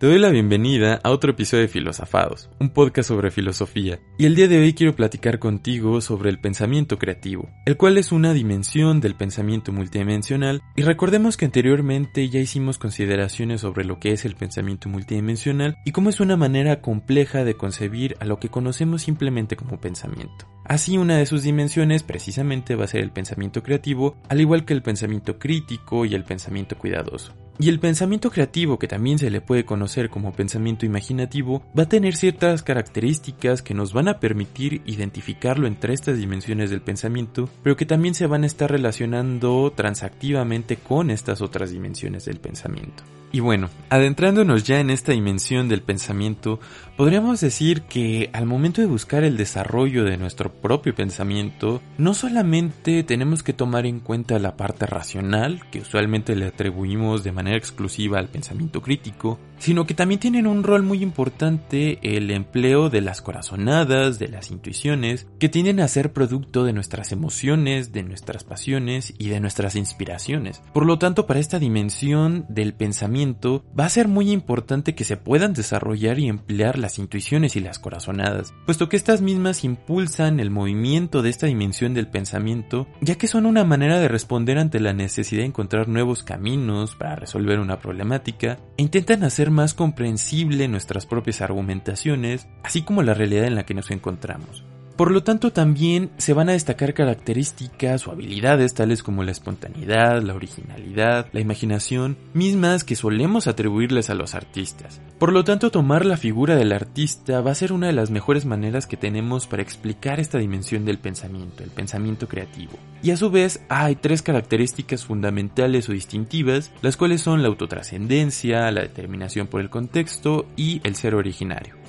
Te doy la bienvenida a otro episodio de Filosofados, un podcast sobre filosofía, y el día de hoy quiero platicar contigo sobre el pensamiento creativo, el cual es una dimensión del pensamiento multidimensional, y recordemos que anteriormente ya hicimos consideraciones sobre lo que es el pensamiento multidimensional y cómo es una manera compleja de concebir a lo que conocemos simplemente como pensamiento. Así una de sus dimensiones precisamente va a ser el pensamiento creativo, al igual que el pensamiento crítico y el pensamiento cuidadoso. Y el pensamiento creativo, que también se le puede conocer como pensamiento imaginativo, va a tener ciertas características que nos van a permitir identificarlo entre estas dimensiones del pensamiento, pero que también se van a estar relacionando transactivamente con estas otras dimensiones del pensamiento. Y bueno, adentrándonos ya en esta dimensión del pensamiento, podríamos decir que al momento de buscar el desarrollo de nuestro propio pensamiento, no solamente tenemos que tomar en cuenta la parte racional, que usualmente le atribuimos de manera exclusiva al pensamiento crítico, sino que también tienen un rol muy importante el empleo de las corazonadas, de las intuiciones, que tienden a ser producto de nuestras emociones, de nuestras pasiones y de nuestras inspiraciones. Por lo tanto, para esta dimensión del pensamiento, va a ser muy importante que se puedan desarrollar y emplear las intuiciones y las corazonadas, puesto que estas mismas impulsan el movimiento de esta dimensión del pensamiento, ya que son una manera de responder ante la necesidad de encontrar nuevos caminos para resolver una problemática, e intentan hacer más comprensible nuestras propias argumentaciones, así como la realidad en la que nos encontramos. Por lo tanto, también se van a destacar características o habilidades tales como la espontaneidad, la originalidad, la imaginación, mismas que solemos atribuirles a los artistas. Por lo tanto, tomar la figura del artista va a ser una de las mejores maneras que tenemos para explicar esta dimensión del pensamiento, el pensamiento creativo. Y a su vez, hay tres características fundamentales o distintivas, las cuales son la autotrascendencia, la determinación por el contexto y el ser originario.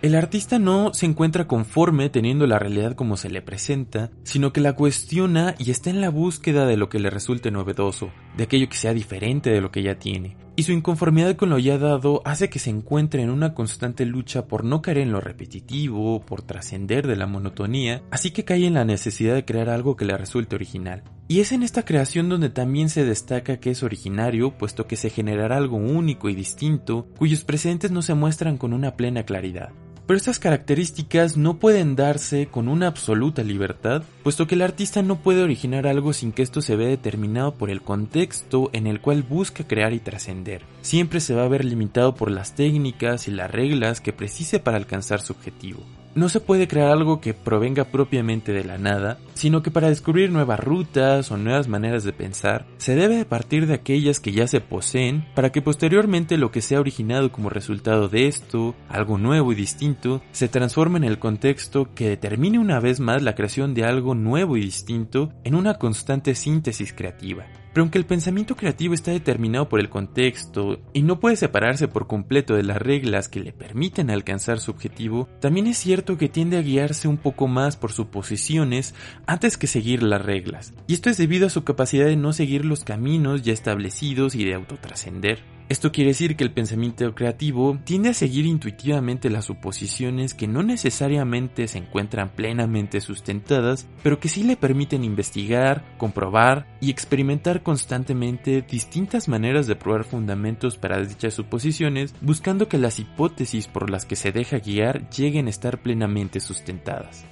El artista no se encuentra conforme teniendo la realidad como se le presenta, sino que la cuestiona y está en la búsqueda de lo que le resulte novedoso, de aquello que sea diferente de lo que ya tiene. Y su inconformidad con lo ya dado hace que se encuentre en una constante lucha por no caer en lo repetitivo, por trascender de la monotonía, así que cae en la necesidad de crear algo que le resulte original. Y es en esta creación donde también se destaca que es originario, puesto que se generará algo único y distinto, cuyos presentes no se muestran con una plena claridad. Pero estas características no pueden darse con una absoluta libertad, puesto que el artista no puede originar algo sin que esto se vea determinado por el contexto en el cual busca crear y trascender. Siempre se va a ver limitado por las técnicas y las reglas que precise para alcanzar su objetivo. No se puede crear algo que provenga propiamente de la nada, sino que para descubrir nuevas rutas o nuevas maneras de pensar, se debe de partir de aquellas que ya se poseen para que posteriormente lo que sea originado como resultado de esto, algo nuevo y distinto, se transforme en el contexto que determine una vez más la creación de algo nuevo y distinto en una constante síntesis creativa. Pero aunque el pensamiento creativo está determinado por el contexto y no puede separarse por completo de las reglas que le permiten alcanzar su objetivo, también es cierto que tiende a guiarse un poco más por suposiciones antes que seguir las reglas. Y esto es debido a su capacidad de no seguir los caminos ya establecidos y de autotrascender. Esto quiere decir que el pensamiento creativo tiende a seguir intuitivamente las suposiciones que no necesariamente se encuentran plenamente sustentadas, pero que sí le permiten investigar, comprobar y experimentar constantemente distintas maneras de probar fundamentos para dichas suposiciones, buscando que las hipótesis por las que se deja guiar lleguen a estar plenamente sustentadas.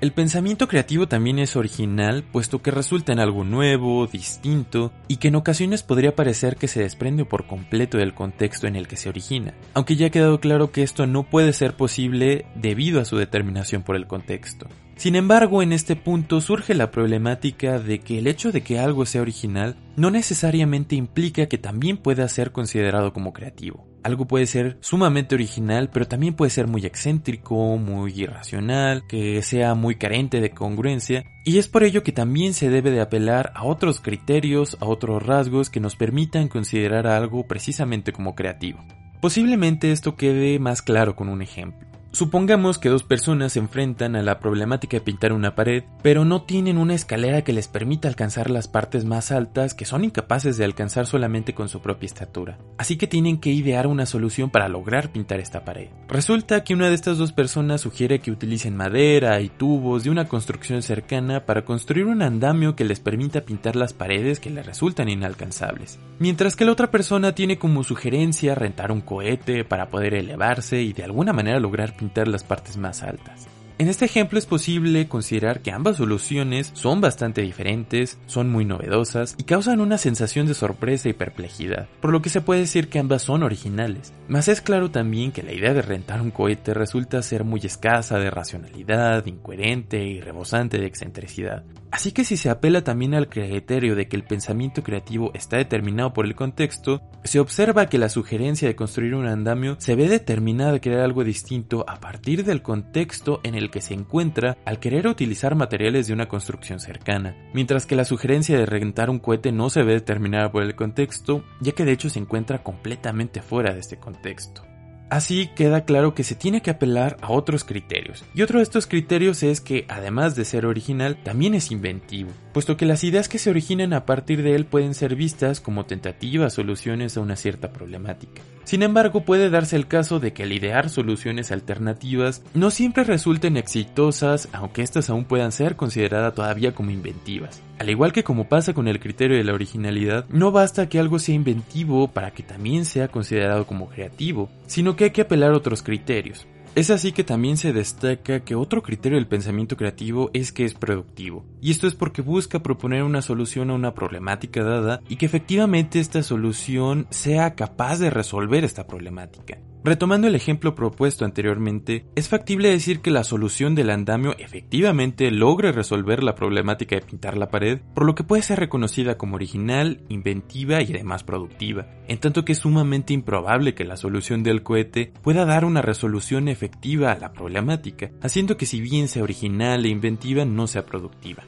El pensamiento creativo también es original, puesto que resulta en algo nuevo, distinto, y que en ocasiones podría parecer que se desprende por completo del contexto en el que se origina, aunque ya ha quedado claro que esto no puede ser posible debido a su determinación por el contexto. Sin embargo, en este punto surge la problemática de que el hecho de que algo sea original no necesariamente implica que también pueda ser considerado como creativo. Algo puede ser sumamente original, pero también puede ser muy excéntrico, muy irracional, que sea muy carente de congruencia, y es por ello que también se debe de apelar a otros criterios, a otros rasgos que nos permitan considerar algo precisamente como creativo. Posiblemente esto quede más claro con un ejemplo. Supongamos que dos personas se enfrentan a la problemática de pintar una pared, pero no tienen una escalera que les permita alcanzar las partes más altas que son incapaces de alcanzar solamente con su propia estatura. Así que tienen que idear una solución para lograr pintar esta pared. Resulta que una de estas dos personas sugiere que utilicen madera y tubos de una construcción cercana para construir un andamio que les permita pintar las paredes que les resultan inalcanzables. Mientras que la otra persona tiene como sugerencia rentar un cohete para poder elevarse y de alguna manera lograr pintar las partes más altas. En este ejemplo es posible considerar que ambas soluciones son bastante diferentes, son muy novedosas y causan una sensación de sorpresa y perplejidad, por lo que se puede decir que ambas son originales. Mas es claro también que la idea de rentar un cohete resulta ser muy escasa de racionalidad, incoherente y rebosante de excentricidad. Así que si se apela también al criterio de que el pensamiento creativo está determinado por el contexto, se observa que la sugerencia de construir un andamio se ve determinada a crear algo distinto a partir del contexto en el que se encuentra al querer utilizar materiales de una construcción cercana, mientras que la sugerencia de rentar un cohete no se ve determinada por el contexto, ya que de hecho se encuentra completamente fuera de este contexto. Así queda claro que se tiene que apelar a otros criterios. Y otro de estos criterios es que, además de ser original, también es inventivo, puesto que las ideas que se originan a partir de él pueden ser vistas como tentativas soluciones a una cierta problemática. Sin embargo, puede darse el caso de que al idear soluciones alternativas no siempre resulten exitosas, aunque éstas aún puedan ser consideradas todavía como inventivas. Al igual que como pasa con el criterio de la originalidad, no basta que algo sea inventivo para que también sea considerado como creativo, sino que hay que apelar a otros criterios. Es así que también se destaca que otro criterio del pensamiento creativo es que es productivo, y esto es porque busca proponer una solución a una problemática dada y que efectivamente esta solución sea capaz de resolver esta problemática. Retomando el ejemplo propuesto anteriormente, es factible decir que la solución del andamio efectivamente logre resolver la problemática de pintar la pared, por lo que puede ser reconocida como original, inventiva y además productiva, en tanto que es sumamente improbable que la solución del cohete pueda dar una resolución efectiva a la problemática, haciendo que si bien sea original e inventiva no sea productiva.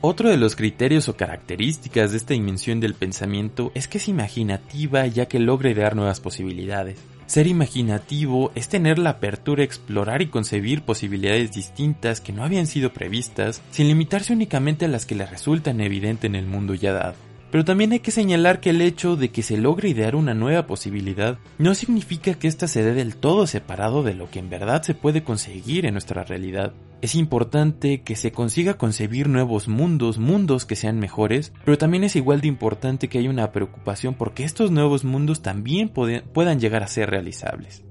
Otro de los criterios o características de esta dimensión del pensamiento es que es imaginativa ya que logra idear nuevas posibilidades. Ser imaginativo es tener la apertura a explorar y concebir posibilidades distintas que no habían sido previstas, sin limitarse únicamente a las que le resultan evidentes en el mundo ya dado. Pero también hay que señalar que el hecho de que se logre idear una nueva posibilidad no significa que ésta se dé del todo separado de lo que en verdad se puede conseguir en nuestra realidad. Es importante que se consiga concebir nuevos mundos, mundos que sean mejores, pero también es igual de importante que haya una preocupación porque estos nuevos mundos también puedan llegar a ser realizables.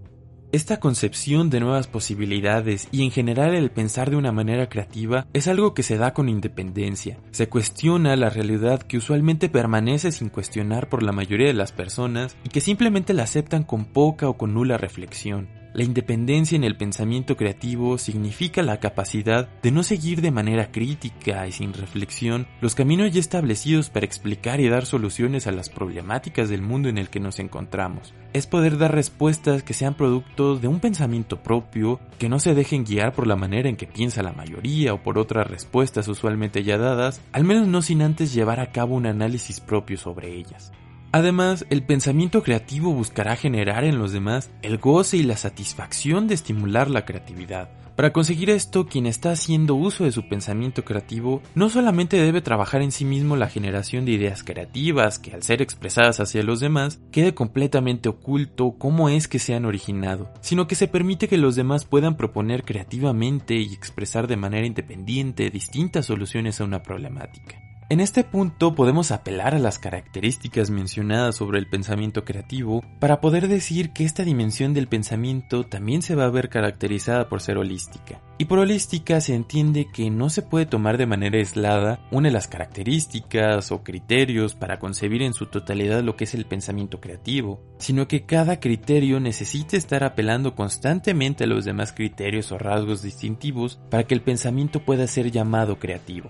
Esta concepción de nuevas posibilidades y en general el pensar de una manera creativa es algo que se da con independencia. Se cuestiona la realidad que usualmente permanece sin cuestionar por la mayoría de las personas y que simplemente la aceptan con poca o con nula reflexión. La independencia en el pensamiento creativo significa la capacidad de no seguir de manera crítica y sin reflexión los caminos ya establecidos para explicar y dar soluciones a las problemáticas del mundo en el que nos encontramos. Es poder dar respuestas que sean productos de un pensamiento propio, que no se dejen guiar por la manera en que piensa la mayoría o por otras respuestas usualmente ya dadas, al menos no sin antes llevar a cabo un análisis propio sobre ellas. Además, el pensamiento creativo buscará generar en los demás el goce y la satisfacción de estimular la creatividad. Para conseguir esto, quien está haciendo uso de su pensamiento creativo no solamente debe trabajar en sí mismo la generación de ideas creativas que al ser expresadas hacia los demás quede completamente oculto cómo es que se han originado, sino que se permite que los demás puedan proponer creativamente y expresar de manera independiente distintas soluciones a una problemática. En este punto podemos apelar a las características mencionadas sobre el pensamiento creativo para poder decir que esta dimensión del pensamiento también se va a ver caracterizada por ser holística. Y por holística se entiende que no se puede tomar de manera aislada una de las características o criterios para concebir en su totalidad lo que es el pensamiento creativo, sino que cada criterio necesita estar apelando constantemente a los demás criterios o rasgos distintivos para que el pensamiento pueda ser llamado creativo.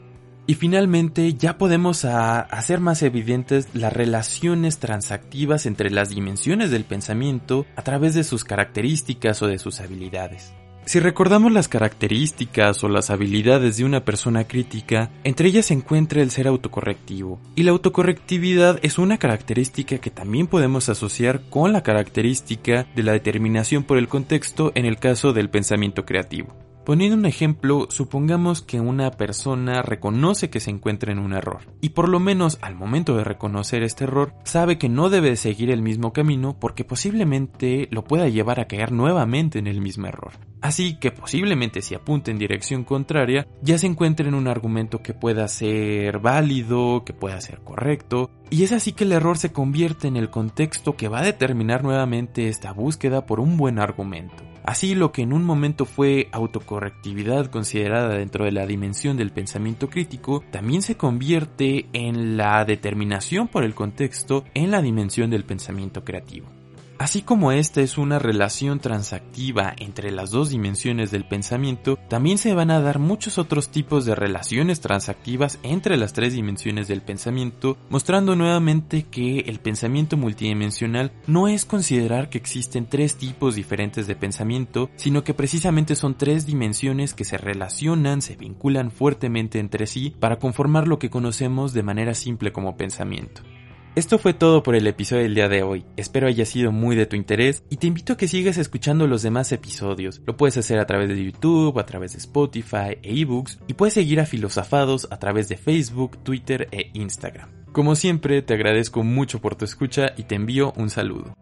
Y finalmente ya podemos hacer más evidentes las relaciones transactivas entre las dimensiones del pensamiento a través de sus características o de sus habilidades. Si recordamos las características o las habilidades de una persona crítica, entre ellas se encuentra el ser autocorrectivo. Y la autocorrectividad es una característica que también podemos asociar con la característica de la determinación por el contexto en el caso del pensamiento creativo. Poniendo un ejemplo, supongamos que una persona reconoce que se encuentra en un error, y por lo menos al momento de reconocer este error, sabe que no debe seguir el mismo camino porque posiblemente lo pueda llevar a caer nuevamente en el mismo error. Así que posiblemente si apunta en dirección contraria, ya se encuentre en un argumento que pueda ser válido, que pueda ser correcto, y es así que el error se convierte en el contexto que va a determinar nuevamente esta búsqueda por un buen argumento. Así lo que en un momento fue autocorrectividad considerada dentro de la dimensión del pensamiento crítico, también se convierte en la determinación por el contexto en la dimensión del pensamiento creativo. Así como esta es una relación transactiva entre las dos dimensiones del pensamiento, también se van a dar muchos otros tipos de relaciones transactivas entre las tres dimensiones del pensamiento, mostrando nuevamente que el pensamiento multidimensional no es considerar que existen tres tipos diferentes de pensamiento, sino que precisamente son tres dimensiones que se relacionan, se vinculan fuertemente entre sí para conformar lo que conocemos de manera simple como pensamiento. Esto fue todo por el episodio del día de hoy. Espero haya sido muy de tu interés y te invito a que sigas escuchando los demás episodios. Lo puedes hacer a través de YouTube, a través de Spotify e ebooks y puedes seguir a Filosofados a través de Facebook, Twitter e Instagram. Como siempre, te agradezco mucho por tu escucha y te envío un saludo.